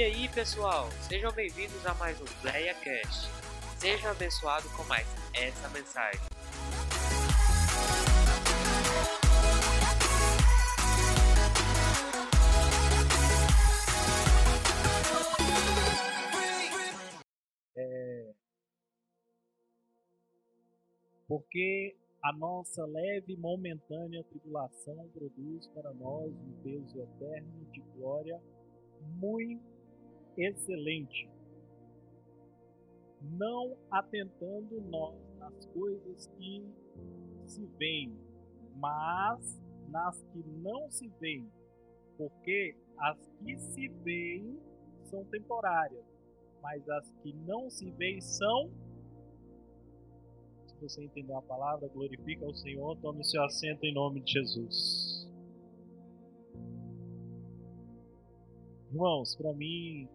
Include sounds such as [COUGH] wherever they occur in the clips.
E aí, pessoal, sejam bem-vindos a mais um PlayaCast. Seja abençoado com mais essa mensagem. É... Porque a nossa leve e momentânea tribulação produz para nós um peso eterno de glória muito excelente, não atentando nós nas coisas que se veem, mas nas que não se veem, porque as que se veem são temporárias, mas as que não se veem são. Se você entendeu a palavra, glorifica o Senhor, tome seu assento em nome de Jesus. Irmãos, para mim,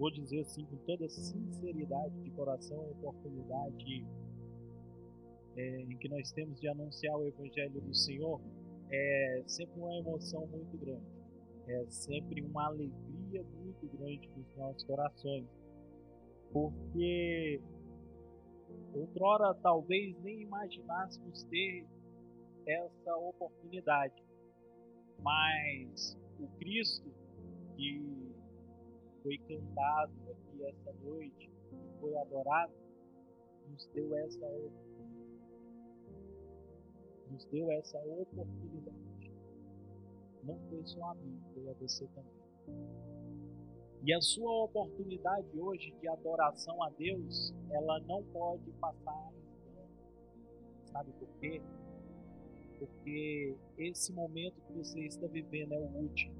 vou dizer assim com toda sinceridade de coração, a oportunidade é, em que nós temos de anunciar o Evangelho do Senhor é sempre uma emoção muito grande, é sempre uma alegria muito grande nos nossos corações, porque outrora talvez nem imaginássemos ter essa oportunidade, mas o Cristo que foi cantado aqui essa noite, que foi adorado, nos deu essa nos deu essa oportunidade. Não foi só a mim, foi a você também. E a sua oportunidade hoje de adoração a Deus, ela não pode passar em vão. Sabe por quê? porque esse momento que você está vivendo é o último.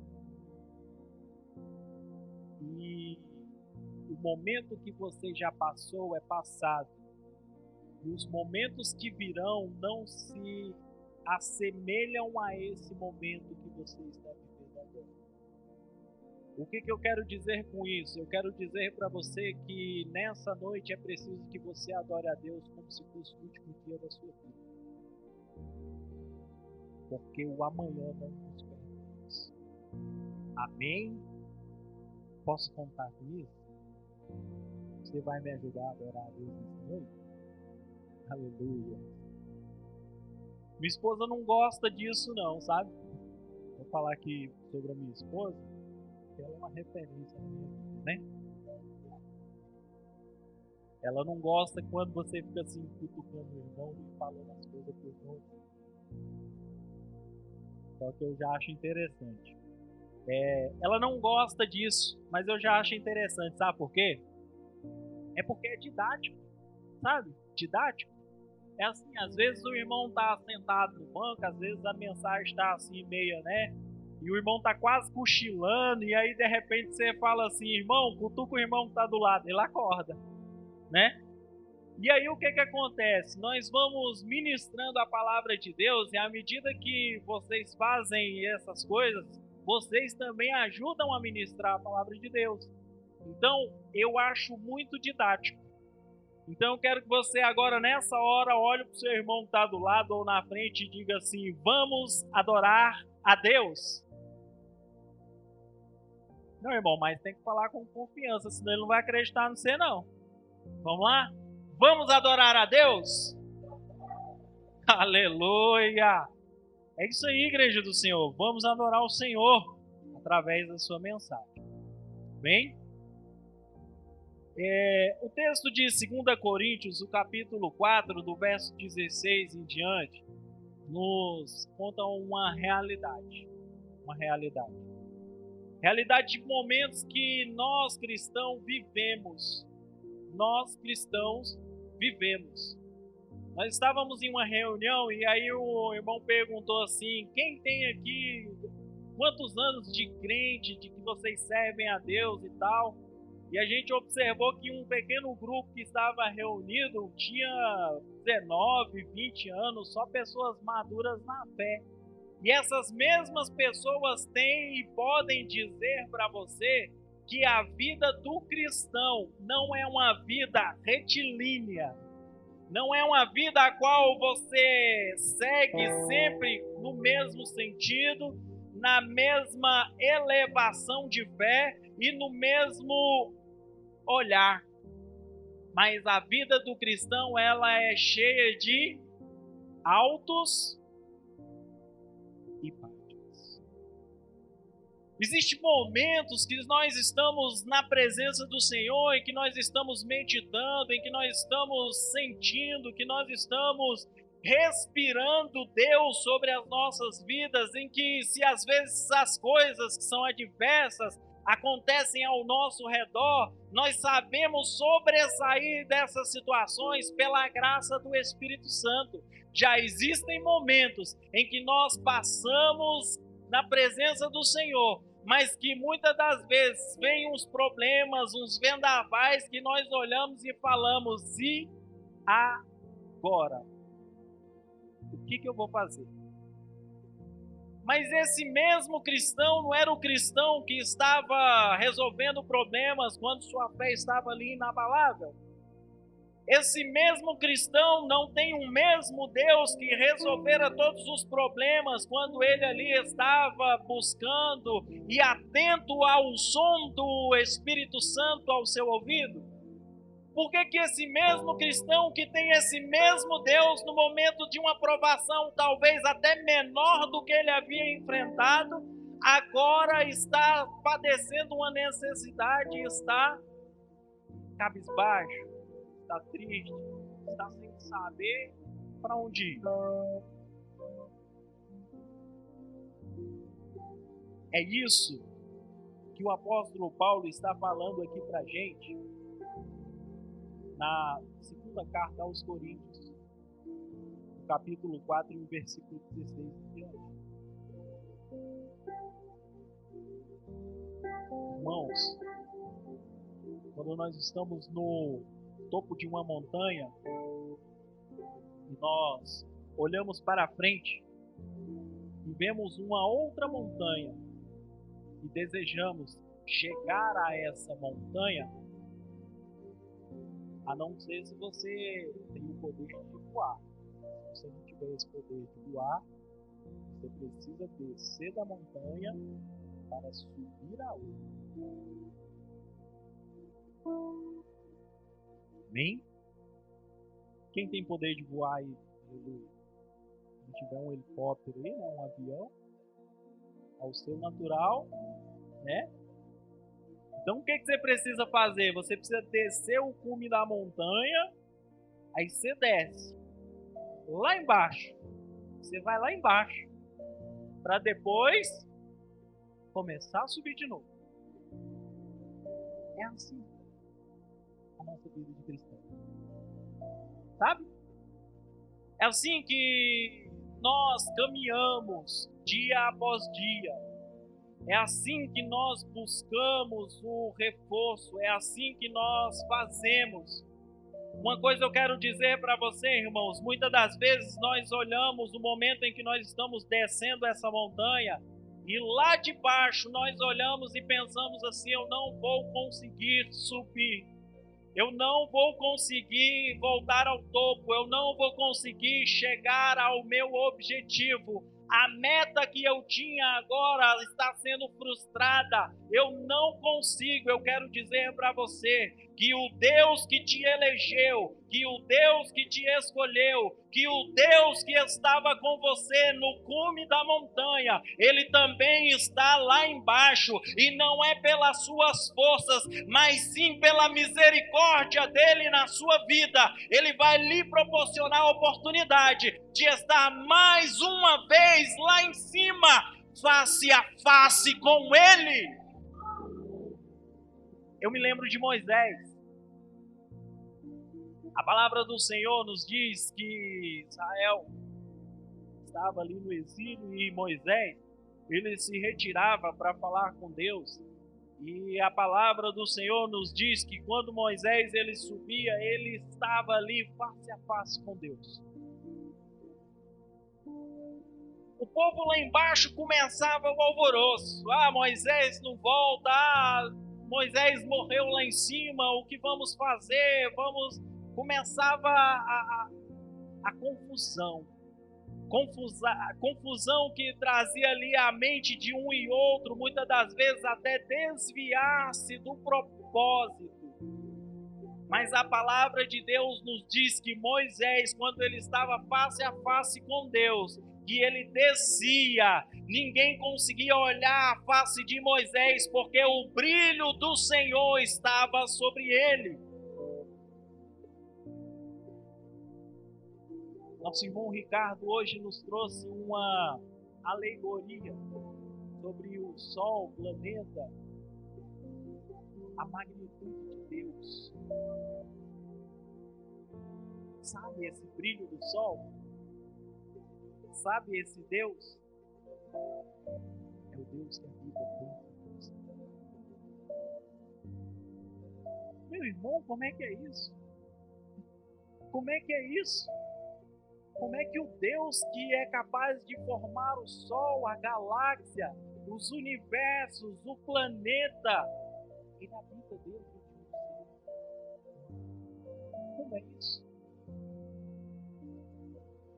E o momento que você já passou é passado. E os momentos que virão não se assemelham a esse momento que você está vivendo agora. O que, que eu quero dizer com isso? Eu quero dizer para você que nessa noite é preciso que você adore a Deus como se fosse o último dia da sua vida porque o amanhã não nos pertence. Amém? Posso contar com isso? Você vai me ajudar a adorar a Deus nessa noite? Aleluia. Minha esposa não gosta disso não, sabe? Vou falar aqui sobre a minha esposa, que ela é uma referência na minha vida, né? Ela não gosta quando você fica assim cutucando o irmão e falando as coisas pro irmão. Só que eu já acho interessante. É, ela não gosta disso, mas eu já acho interessante, sabe por quê? É porque é didático, sabe? Didático. É assim, às vezes o irmão tá sentado no banco, às vezes a mensagem está assim meia, né? E o irmão tá quase cochilando, e aí de repente você fala assim, irmão, cutuca o irmão que tá do lado, ele acorda, né? E aí o que, que acontece? Nós vamos ministrando a palavra de Deus e à medida que vocês fazem essas coisas, vocês também ajudam a ministrar a palavra de Deus. Então, eu acho muito didático. Então, eu quero que você agora, nessa hora, olhe para o seu irmão que está do lado ou na frente e diga assim: Vamos adorar a Deus. Não, irmão, mas tem que falar com confiança, senão ele não vai acreditar no você, não. Vamos lá? Vamos adorar a Deus? Aleluia! É isso aí, igreja do Senhor. Vamos adorar o Senhor através da sua mensagem. Bem? É, o texto de 2 Coríntios, o capítulo 4, do verso 16 em diante, nos conta uma realidade. Uma realidade. Realidade de momentos que nós cristãos vivemos. Nós cristãos vivemos. Nós estávamos em uma reunião e aí o irmão perguntou assim: quem tem aqui quantos anos de crente, de que vocês servem a Deus e tal? E a gente observou que um pequeno grupo que estava reunido tinha 19, 20 anos, só pessoas maduras na fé. E essas mesmas pessoas têm e podem dizer para você que a vida do cristão não é uma vida retilínea, não é uma vida a qual você segue sempre no mesmo sentido, na mesma elevação de fé e no mesmo olhar. Mas a vida do cristão ela é cheia de altos e baixos. Existem momentos que nós estamos na presença do Senhor, em que nós estamos meditando, em que nós estamos sentindo, que nós estamos respirando Deus sobre as nossas vidas, em que se às vezes as coisas que são adversas acontecem ao nosso redor, nós sabemos sobressair dessas situações pela graça do Espírito Santo. Já existem momentos em que nós passamos na presença do Senhor, mas que muitas das vezes vem uns problemas, uns vendavais que nós olhamos e falamos: e agora? O que, que eu vou fazer? Mas esse mesmo cristão não era o cristão que estava resolvendo problemas quando sua fé estava ali inabalável. Esse mesmo cristão não tem o mesmo Deus que resolvera todos os problemas quando ele ali estava buscando e atento ao som do Espírito Santo ao seu ouvido. Por que, que esse mesmo cristão que tem esse mesmo Deus no momento de uma provação talvez até menor do que ele havia enfrentado, agora está padecendo uma necessidade, está cabisbaixo, está triste, está sem saber para onde ir? É isso que o apóstolo Paulo está falando aqui para a gente na segunda carta aos Coríntios, capítulo 4, no versículo 16 e diante. Irmãos, quando nós estamos no topo de uma montanha e nós olhamos para frente e vemos uma outra montanha e desejamos chegar a essa montanha, a não ser se você tem o poder de voar. Se você não tiver esse poder de voar, você precisa descer da montanha para subir a outra. Amém? Quem tem poder de voar aí? Se tiver um helicóptero aí, né, um avião, ao seu natural, né? Então o que, que você precisa fazer? Você precisa descer o cume da montanha, aí você desce lá embaixo. Você vai lá embaixo para depois começar a subir de novo. É assim nossa vida de. Sabe? É assim que nós caminhamos dia após dia é assim que nós buscamos o reforço, é assim que nós fazemos. Uma coisa eu quero dizer para você, irmãos: muitas das vezes nós olhamos o momento em que nós estamos descendo essa montanha e lá de baixo nós olhamos e pensamos assim: eu não vou conseguir subir, eu não vou conseguir voltar ao topo, eu não vou conseguir chegar ao meu objetivo a meta que eu tinha agora está sendo frustrada. Eu não consigo. Eu quero dizer para você que o Deus que te elegeu, que o Deus que te escolheu, que o Deus que estava com você no cume da montanha, ele também está lá embaixo, e não é pelas suas forças, mas sim pela misericórdia dele na sua vida. Ele vai lhe proporcionar a oportunidade de estar mais uma vez lá em cima, face a face com ele. Eu me lembro de Moisés. A palavra do Senhor nos diz que Israel estava ali no exílio e Moisés, ele se retirava para falar com Deus. E a palavra do Senhor nos diz que quando Moisés ele subia, ele estava ali face a face com Deus. O povo lá embaixo começava o alvoroço. Ah, Moisés não volta. Ah, Moisés morreu lá em cima. O que vamos fazer? Vamos começava a, a, a confusão. confusa, confusão que trazia ali a mente de um e outro, muitas das vezes até desviar-se do propósito. Mas a palavra de Deus nos diz que Moisés, quando ele estava face a face com Deus, que ele descia, ninguém conseguia olhar a face de Moisés, porque o brilho do Senhor estava sobre ele. Nosso irmão Ricardo hoje nos trouxe uma alegoria sobre o Sol, o planeta, a magnitude de Deus. Sabe esse brilho do Sol? Sabe esse Deus? É o Deus que habita dentro de você. Meu irmão, como é que é isso? Como é que é isso? Como é que o Deus que é capaz de formar o Sol, a galáxia, os universos, o planeta, ele habita dentro de você? Como é isso?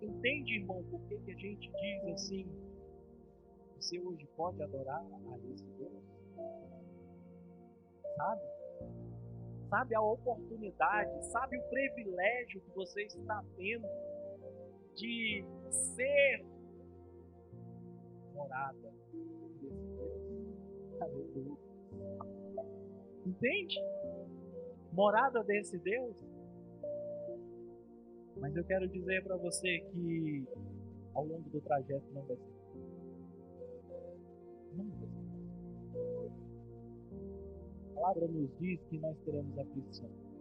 Entende, irmão, por que, que a gente diz assim? Você hoje pode adorar a esse Deus? Sabe? Sabe a oportunidade, sabe o privilégio que você está tendo de ser morada desse Deus. Aleluia. Entende? Morada desse Deus. Mas eu quero dizer para você que ao longo do trajeto não vai ser. Não vai ser. A palavra nos diz que nós teremos aflição.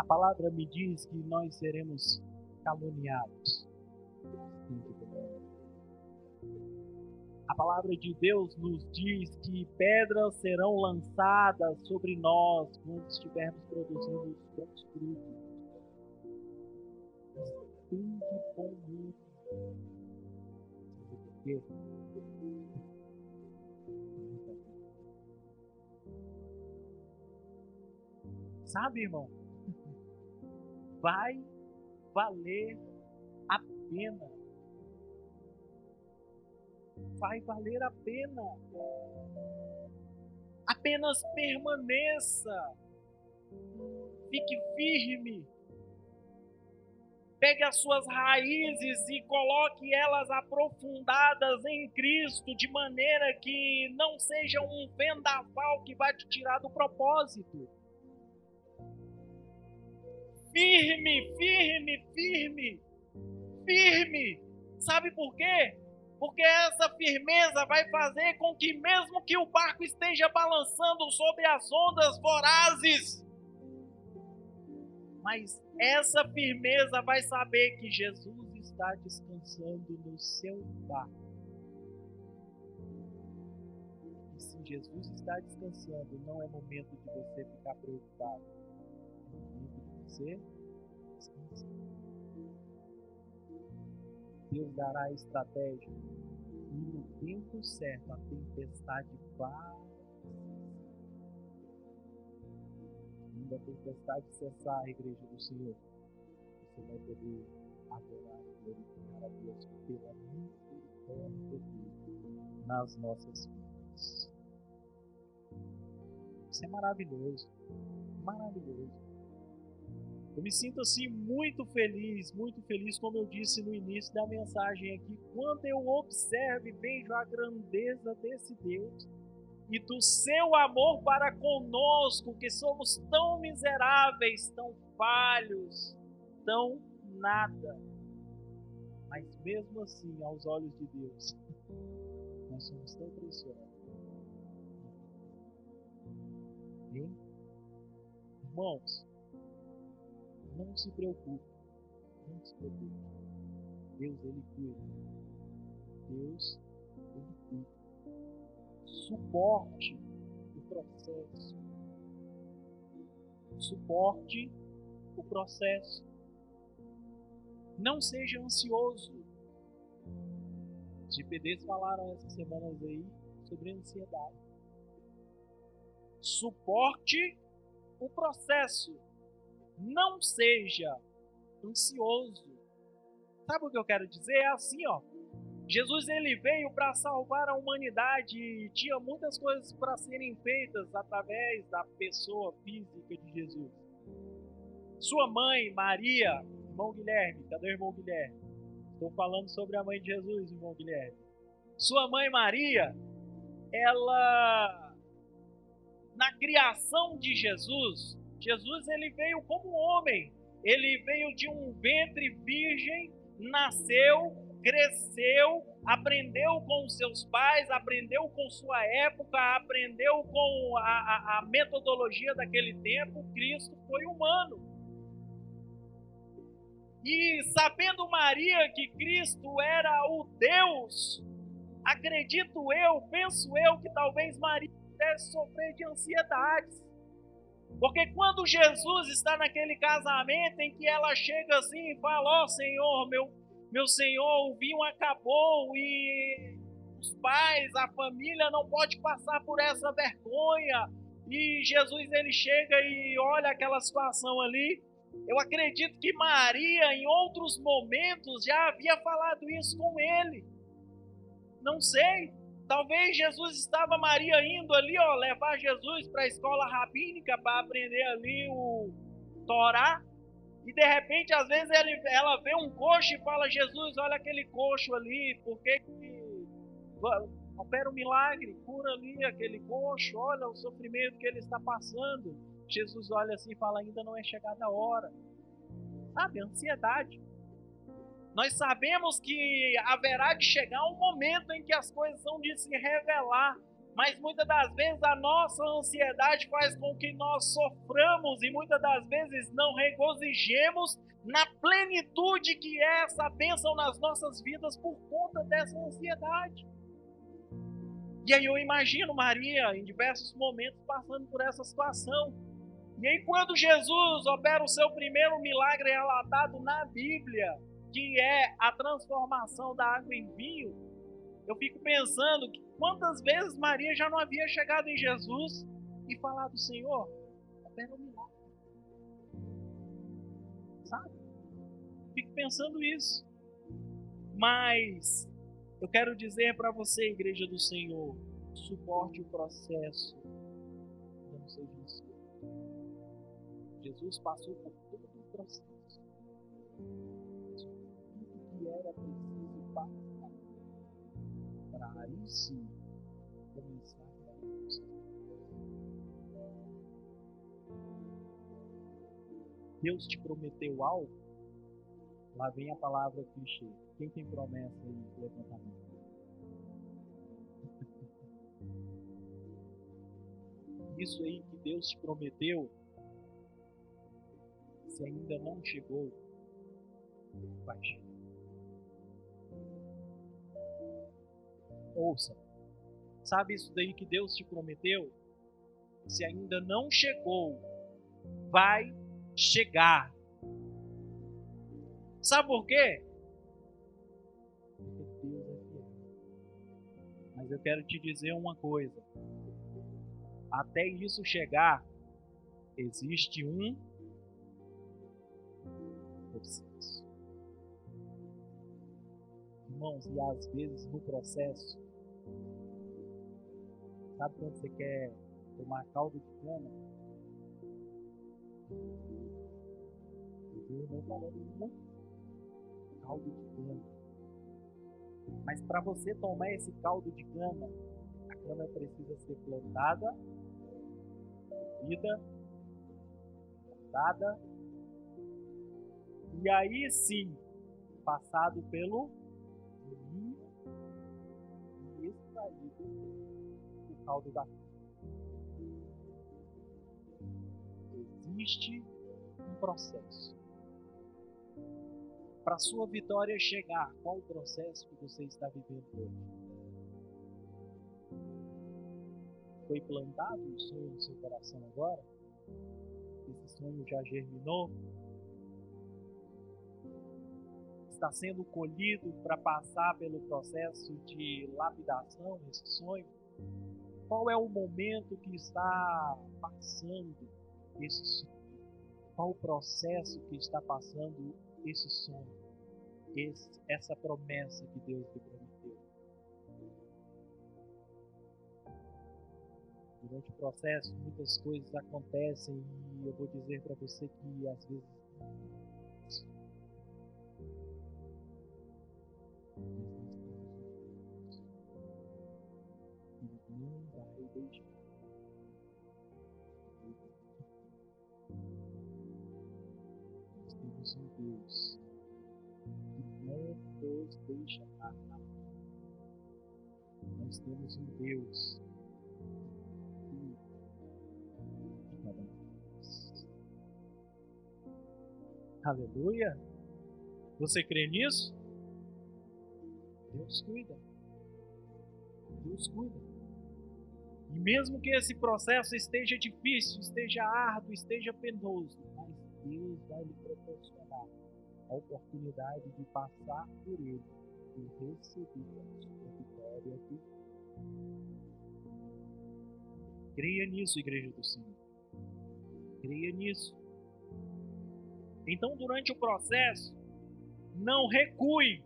A palavra me diz que nós seremos caluniados. A palavra de Deus nos diz que pedras serão lançadas sobre nós quando estivermos produzindo os bons frutos. Tem de bom Sabe por quê? Sabe, irmão? Vai valer a pena. Vai valer a pena. Apenas permaneça. Fique firme. Pegue as suas raízes e coloque elas aprofundadas em Cristo, de maneira que não seja um vendaval que vai te tirar do propósito firme, firme, firme, firme. Sabe por quê? Porque essa firmeza vai fazer com que, mesmo que o barco esteja balançando sobre as ondas vorazes, mas essa firmeza vai saber que Jesus está descansando no seu barco. E se Jesus está descansando, não é momento de você ficar preocupado você Deus dará a estratégia e no tempo certo a tempestade vai. Quando a tempestade cessar, a igreja do Senhor, você vai poder adorar e glorificar a Deus pela misericórdia dele nas nossas vidas. Isso é maravilhoso. Maravilhoso. Eu me sinto assim muito feliz, muito feliz, como eu disse no início da mensagem aqui, quando eu observo e vejo a grandeza desse Deus e do seu amor para conosco, que somos tão miseráveis, tão falhos, tão nada. Mas mesmo assim, aos olhos de Deus, nós somos tão preciosos. Hein? Irmãos, não se preocupe. Não se preocupe. Deus, Ele cuida. Deus, Ele cuida. Suporte o processo. Suporte o processo. Não seja ansioso. Os GPDs falaram essas semanas aí sobre ansiedade. Suporte o processo não seja ansioso. Sabe o que eu quero dizer? É assim, ó. Jesus ele veio para salvar a humanidade e tinha muitas coisas para serem feitas através da pessoa física de Jesus. Sua mãe, Maria, irmão Guilherme, cadê o irmão Guilherme? Estou falando sobre a mãe de Jesus, irmão Guilherme. Sua mãe Maria, ela na criação de Jesus, Jesus ele veio como homem. Ele veio de um ventre virgem, nasceu, cresceu, aprendeu com seus pais, aprendeu com sua época, aprendeu com a, a, a metodologia daquele tempo. Cristo foi humano. E sabendo Maria que Cristo era o Deus, acredito eu, penso eu, que talvez Maria pudesse sofrer de ansiedades. Porque quando Jesus está naquele casamento em que ela chega assim e fala: Ó oh, Senhor, meu, meu Senhor, o vinho acabou e os pais, a família não pode passar por essa vergonha. E Jesus ele chega e olha aquela situação ali. Eu acredito que Maria, em outros momentos, já havia falado isso com ele. Não sei. Talvez Jesus estava Maria indo ali, ó, levar Jesus para a escola rabínica para aprender ali o Torá. E de repente, às vezes, ela vê um coxo e fala: Jesus, olha aquele coxo ali, por que, que opera um milagre, cura ali aquele coxo, olha o sofrimento que ele está passando. Jesus olha assim e fala: ainda não é chegada a hora. Sabe, ansiedade. Nós sabemos que haverá de chegar um momento em que as coisas vão de se revelar, mas muitas das vezes a nossa ansiedade faz com que nós soframos e muitas das vezes não regozijemos na plenitude que é essa bênção nas nossas vidas por conta dessa ansiedade. E aí eu imagino Maria em diversos momentos passando por essa situação. E aí quando Jesus opera o seu primeiro milagre relatado na Bíblia, que é a transformação da água em vinho, eu fico pensando que quantas vezes Maria já não havia chegado em Jesus e falado, Senhor, opera um milagre. Sabe? Fico pensando isso. Mas eu quero dizer para você, igreja do Senhor, suporte o processo. Não seja. Jesus passou por todo o processo era preciso passar para aí sim começar a Deus te prometeu algo? Lá vem a palavra clichê. Quem tem promessa aí? Levanta a mão. [LAUGHS] Isso aí que Deus te prometeu, se ainda não chegou, vai chegar. Ouça. Sabe isso daí que Deus te prometeu? Se ainda não chegou, vai chegar. Sabe por quê? Porque Deus é fiel. Mas eu quero te dizer uma coisa. Até isso chegar, existe um Irmãos, e às vezes no processo Sabe quando você quer tomar caldo de cana? Eu não falando caldo de cana. Mas para você tomar esse caldo de cana, a cana precisa ser plantada, vida, plantada, e aí sim, passado pelo e extraído caldo da Existe um processo. Para sua vitória chegar, qual o processo que você está vivendo hoje? Foi plantado um sonho no seu coração agora? Esse sonho já germinou? Está sendo colhido para passar pelo processo de lapidação esse sonho? qual é o momento que está passando esse sonho? qual o processo que está passando esse sonho, esse, essa promessa que Deus lhe prometeu. Durante o processo, muitas coisas acontecem e eu vou dizer para você que às vezes deixar. Nós temos um Deus que não nos deixará na mão. Nós temos um Deus que um de nós. Aleluia! Você crê nisso? Deus cuida. Deus cuida. E mesmo que esse processo esteja difícil, esteja árduo, esteja penoso, mas Deus vai lhe proporcionar a oportunidade de passar por ele e receber a sua vitória aqui. Creia nisso, igreja do Senhor. Creia nisso. Então, durante o processo, não recue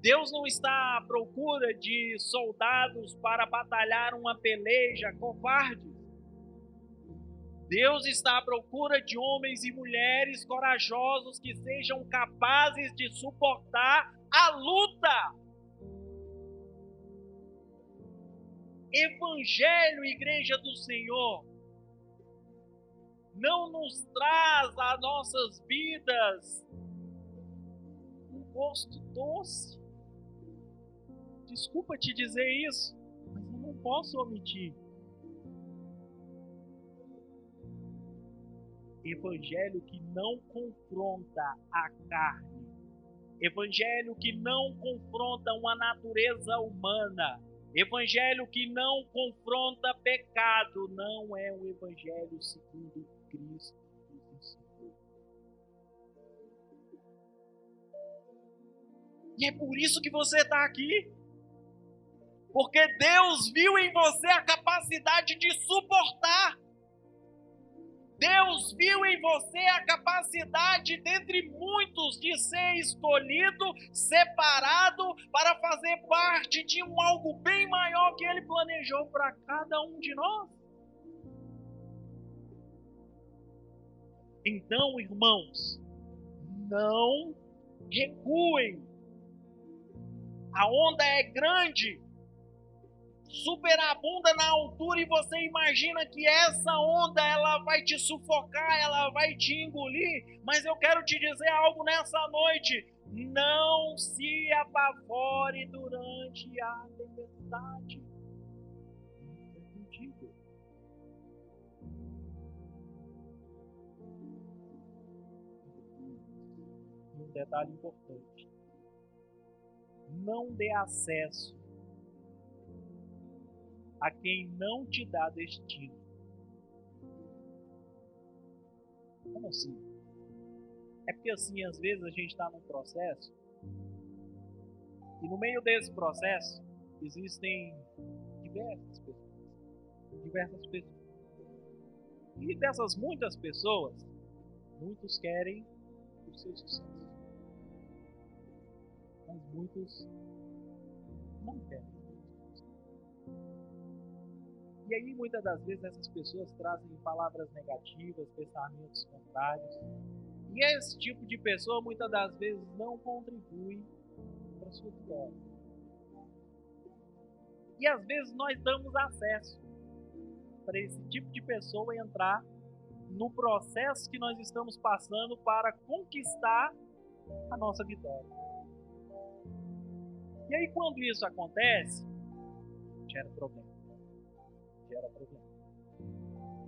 Deus não está à procura de soldados para batalhar uma peleja covarde. Deus está à procura de homens e mulheres corajosos que sejam capazes de suportar a luta. Evangelho, Igreja do Senhor, não nos traz a nossas vidas um gosto doce. Desculpa te dizer isso, mas eu não posso omitir. Evangelho que não confronta a carne. Evangelho que não confronta uma natureza humana. Evangelho que não confronta pecado. Não é o evangelho segundo Cristo. E é por isso que você está aqui. Porque Deus viu em você a capacidade de suportar. Deus viu em você a capacidade, dentre muitos, de ser escolhido, separado, para fazer parte de um algo bem maior que Ele planejou para cada um de nós. Então, irmãos, não recuem. A onda é grande, superabunda na altura e você imagina que essa onda ela vai te sufocar, ela vai te engolir. Mas eu quero te dizer algo nessa noite: não se apavore durante a tempestade. Um detalhe importante: não dê acesso a quem não te dá destino. Como assim? É porque assim, às vezes a gente está num processo e no meio desse processo existem diversas pessoas. Diversas pessoas. E dessas muitas pessoas, muitos querem o seu sucesso. Mas muitos não querem. E aí, muitas das vezes, essas pessoas trazem palavras negativas, pensamentos contrários. E esse tipo de pessoa, muitas das vezes, não contribui para a sua vitória. E às vezes nós damos acesso para esse tipo de pessoa entrar no processo que nós estamos passando para conquistar a nossa vitória. E aí, quando isso acontece, gera problema gera problema.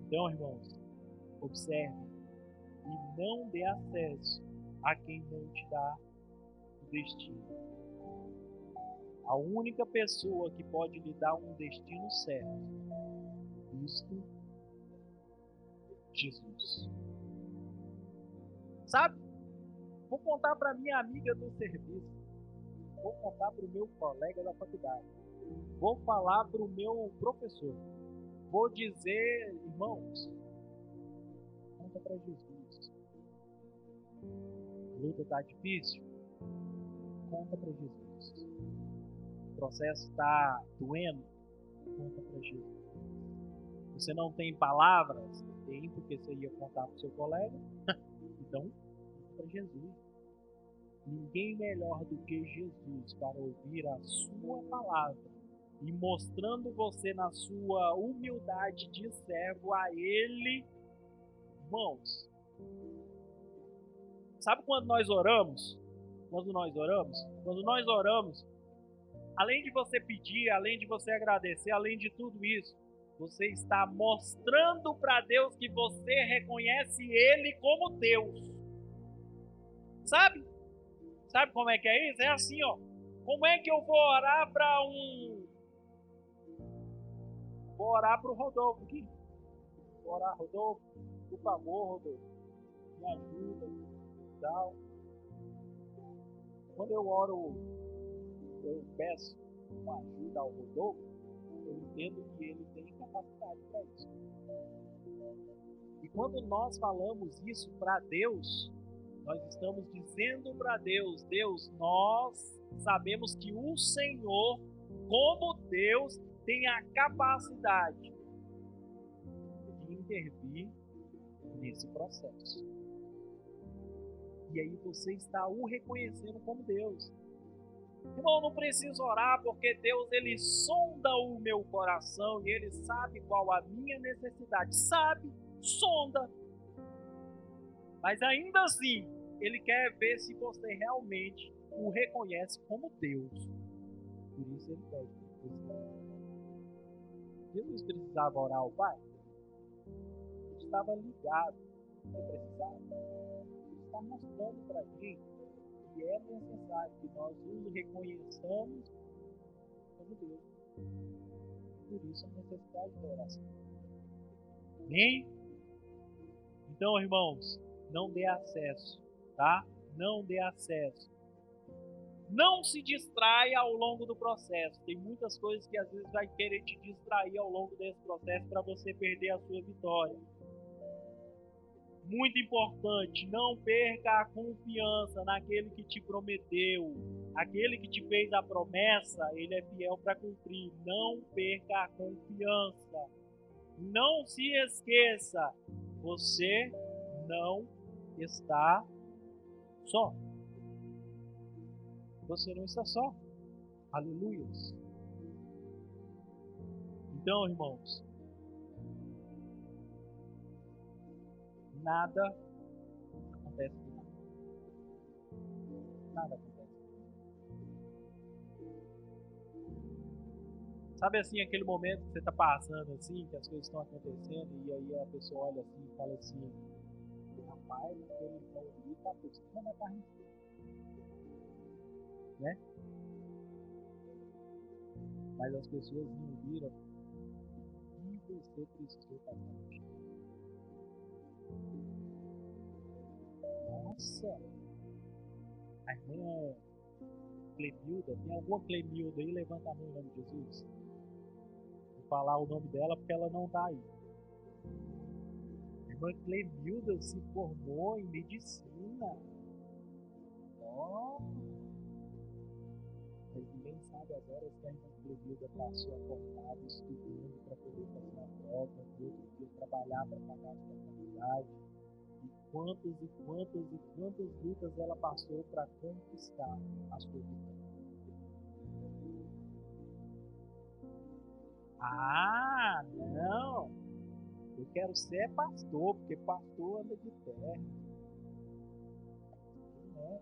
Então, irmãos, observe e não dê acesso a quem não te dá o destino. A única pessoa que pode lhe dar um destino certo, Cristo Jesus. Sabe? Vou contar para minha amiga do serviço. Vou contar para o meu colega da faculdade. Vou falar para o meu professor vou dizer, irmãos, conta para Jesus. A luta está difícil? Conta para Jesus. O processo está doendo? Conta para Jesus. Você não tem palavras? Tem, porque você ia contar para o seu colega. [LAUGHS] então, conta para Jesus. Ninguém melhor do que Jesus para ouvir a sua palavra e mostrando você na sua humildade de servo a Ele. Irmãos, sabe quando nós oramos? Quando nós oramos? Quando nós oramos, além de você pedir, além de você agradecer, além de tudo isso, você está mostrando para Deus que você reconhece Ele como Deus. Sabe? Sabe como é que é isso? É assim, ó. Como é que eu vou orar para um Vou orar para o Rodolfo aqui. Vou orar, Rodolfo, por favor, Rodolfo, me ajuda e tal. Quando eu oro, eu peço uma ajuda ao Rodolfo, eu entendo que ele tem capacidade para isso. E quando nós falamos isso para Deus, nós estamos dizendo para Deus: Deus, nós sabemos que o Senhor, como Deus, tem a capacidade de intervir nesse processo. E aí você está o reconhecendo como Deus. Irmão, não preciso orar porque Deus ele sonda o meu coração e ele sabe qual a minha necessidade. Sabe, sonda. Mas ainda assim, ele quer ver se você realmente o reconhece como Deus. Por isso ele pede. Jesus precisava orar ao Pai? Ele estava ligado. Ele precisava. Ele está mostrando para a gente que é necessário que nós o reconheçamos como Deus. Por isso a necessidade da oração. Amém? Então, irmãos, não dê acesso, tá? Não dê acesso não se distraia ao longo do processo. Tem muitas coisas que às vezes vai querer te distrair ao longo desse processo para você perder a sua vitória. Muito importante, não perca a confiança naquele que te prometeu. Aquele que te fez a promessa, ele é fiel para cumprir. Não perca a confiança. Não se esqueça, você não está só. Você não está só. Aleluia. Então, irmãos, nada acontece de nada. Nada acontece. Sabe assim, aquele momento que você está passando assim, que as coisas estão acontecendo, e aí a pessoa olha assim e fala assim, rapaz, aquele irmão ali está por cima da carne né? Mas as pessoas não viram que você precisou passar. Nossa! A irmã Clemilda, tem alguma Clemilda aí? Levanta a mão em nome de Jesus. Vou falar o nome dela porque ela não está aí. A irmã Clemilda se formou em medicina. Oh! sabe as horas que a Inclusiva passou acordada, estudando para poder fazer a prova, no outro dia trabalhar para pagar a faculdade. E quantas e quantas e quantas lutas ela passou para conquistar a sua vida. Ah, não! Eu quero ser pastor, porque pastor anda de terra. Não,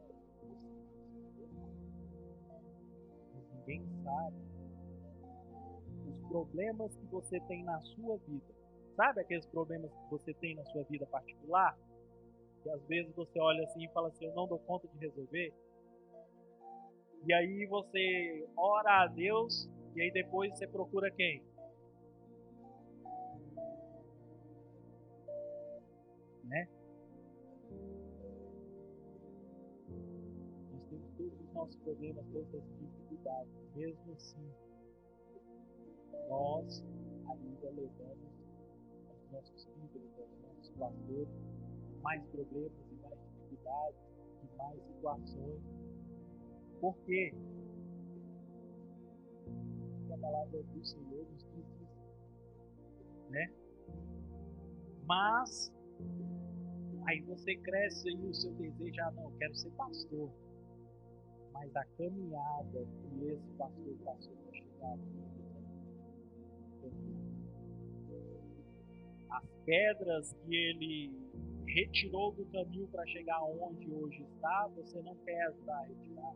ninguém sabe os problemas que você tem na sua vida. Sabe aqueles problemas que você tem na sua vida particular? Que às vezes você olha assim e fala assim: Eu não dou conta de resolver. E aí você ora a Deus e aí depois você procura quem? Né? Todos os nossos problemas, todas as dificuldades mesmo assim, nós ainda levamos aos nossos líderes, aos nossos pastores, mais problemas e mais dificuldades e mais situações. Por quê? Porque a palavra do Senhor nos diz isso. Né? Mas aí você cresce e o seu desejo, ah não, quero ser pastor. Mas a caminhada que esse pastor passou para chegar aqui, as pedras que ele retirou do caminho para chegar onde hoje está, você não ajudar a retirar.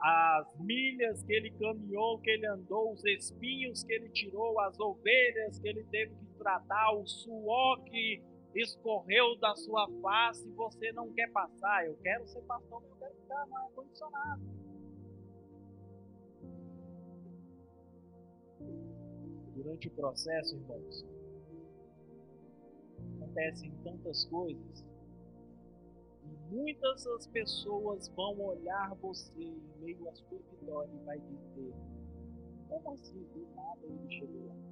As milhas que ele caminhou, que ele andou, os espinhos que ele tirou, as ovelhas que ele teve que tratar, o suor que escorreu da sua face, você não quer passar. Eu quero ser pastor, mas eu quero ficar no ar-condicionado. Durante o processo, irmãos, acontecem tantas coisas e muitas das pessoas vão olhar você em meio à sua vitória e vai dizer: Como assim? Do nada ele chegou lá.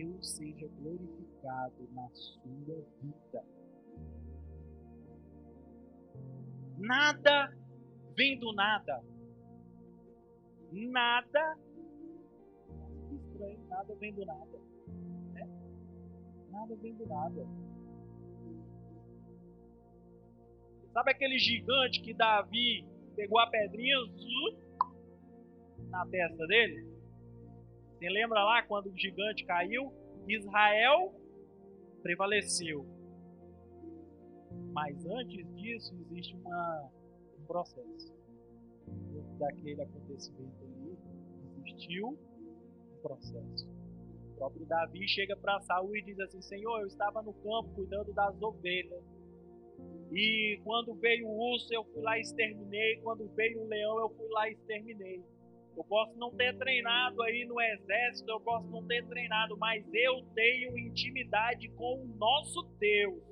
Deus seja glorificado na sua vida. Nada vem do nada. Nada. Que estranho, nada vem do nada. Né? Nada vem do nada. Sabe aquele gigante que Davi pegou a pedrinha na testa dele? Você lembra lá quando o gigante caiu? Israel prevaleceu. Mas antes disso existe uma processo. Dentro daquele acontecimento ali, existiu um processo. O próprio Davi chega para Saul e diz assim: Senhor, eu estava no campo cuidando das ovelhas. E quando veio o urso, eu fui lá e exterminei. Quando veio o leão, eu fui lá e exterminei. Eu posso não ter treinado aí no exército, eu posso não ter treinado, mas eu tenho intimidade com o nosso Deus.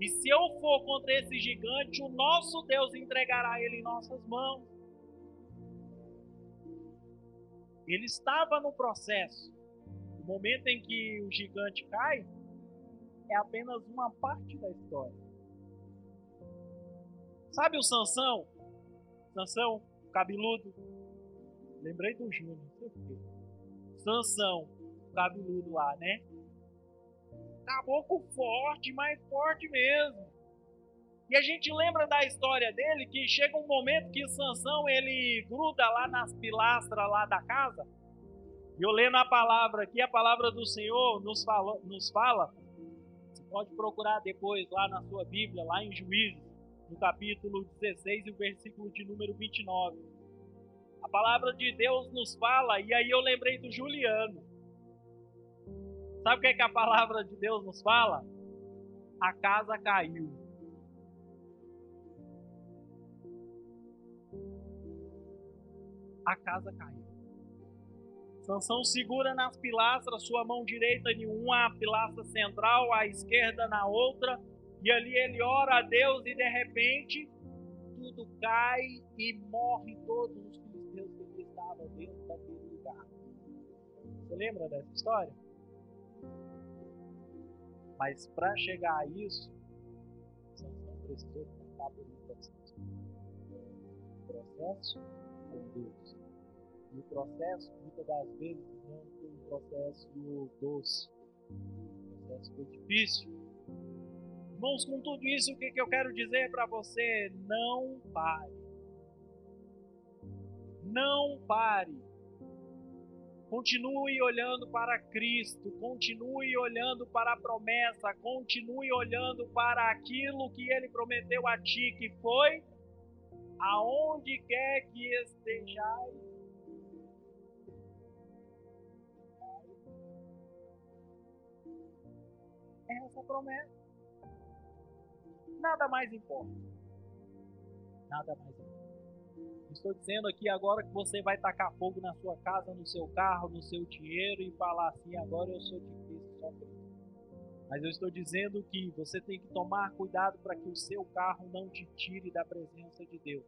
E se eu for contra esse gigante, o nosso Deus entregará ele em nossas mãos. Ele estava no processo. O momento em que o gigante cai é apenas uma parte da história. Sabe o Sansão? Sansão, cabeludo. Lembrei do Júnior, não sei porquê. Sansão, cabeludo lá, né? caboclo forte, mais forte mesmo. E a gente lembra da história dele que chega um momento que Sansão ele gruda lá nas pilastras lá da casa. E eu lendo a palavra aqui, a palavra do Senhor nos fala, nos fala. Você pode procurar depois lá na sua Bíblia, lá em Juízes, no capítulo 16 e o versículo de número 29. A palavra de Deus nos fala, e aí eu lembrei do Juliano. Sabe o que, é que a palavra de Deus nos fala? A casa caiu. A casa caiu. Sansão segura nas pilastras, sua mão direita em uma pilastra central, a esquerda na outra, e ali ele ora a Deus e de repente tudo cai e morre todos os Você lembra dessa história? Mas para chegar a isso, Sansão precisou passar por um processo. Processo com Deus. E o processo, muitas das vezes, não foi um processo doce. O processo foi difícil. Irmãos, com tudo isso, o que, que eu quero dizer para você? Não pare. Não pare. Continue olhando para Cristo, continue olhando para a promessa, continue olhando para aquilo que ele prometeu a ti, que foi aonde quer que estejais. É essa promessa. Nada mais importa. Nada mais. Estou dizendo aqui agora que você vai tacar fogo na sua casa, no seu carro, no seu dinheiro e falar assim: agora eu sou de Cristo, só Cristo. Mas eu estou dizendo que você tem que tomar cuidado para que o seu carro não te tire da presença de Deus.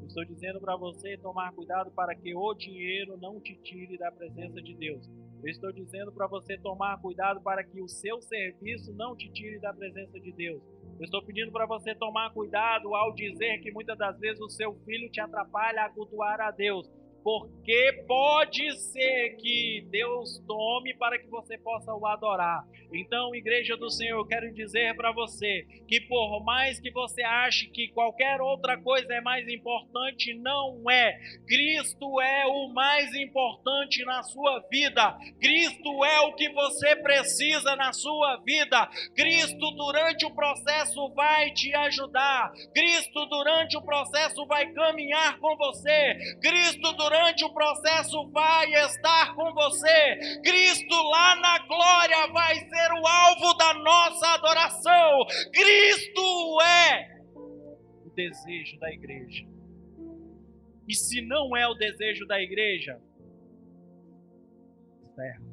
Eu estou dizendo para você tomar cuidado para que o dinheiro não te tire da presença de Deus. Eu estou dizendo para você tomar cuidado para que o seu serviço não te tire da presença de Deus. Estou pedindo para você tomar cuidado ao dizer que muitas das vezes o seu filho te atrapalha a cultuar a Deus porque pode ser que Deus tome para que você possa o adorar. Então, igreja do Senhor, eu quero dizer para você que por mais que você ache que qualquer outra coisa é mais importante, não é. Cristo é o mais importante na sua vida. Cristo é o que você precisa na sua vida. Cristo durante o processo vai te ajudar. Cristo durante o processo vai caminhar com você. Cristo durante durante o processo vai estar com você. Cristo lá na glória vai ser o alvo da nossa adoração. Cristo é o desejo da igreja. E se não é o desejo da igreja, está errado.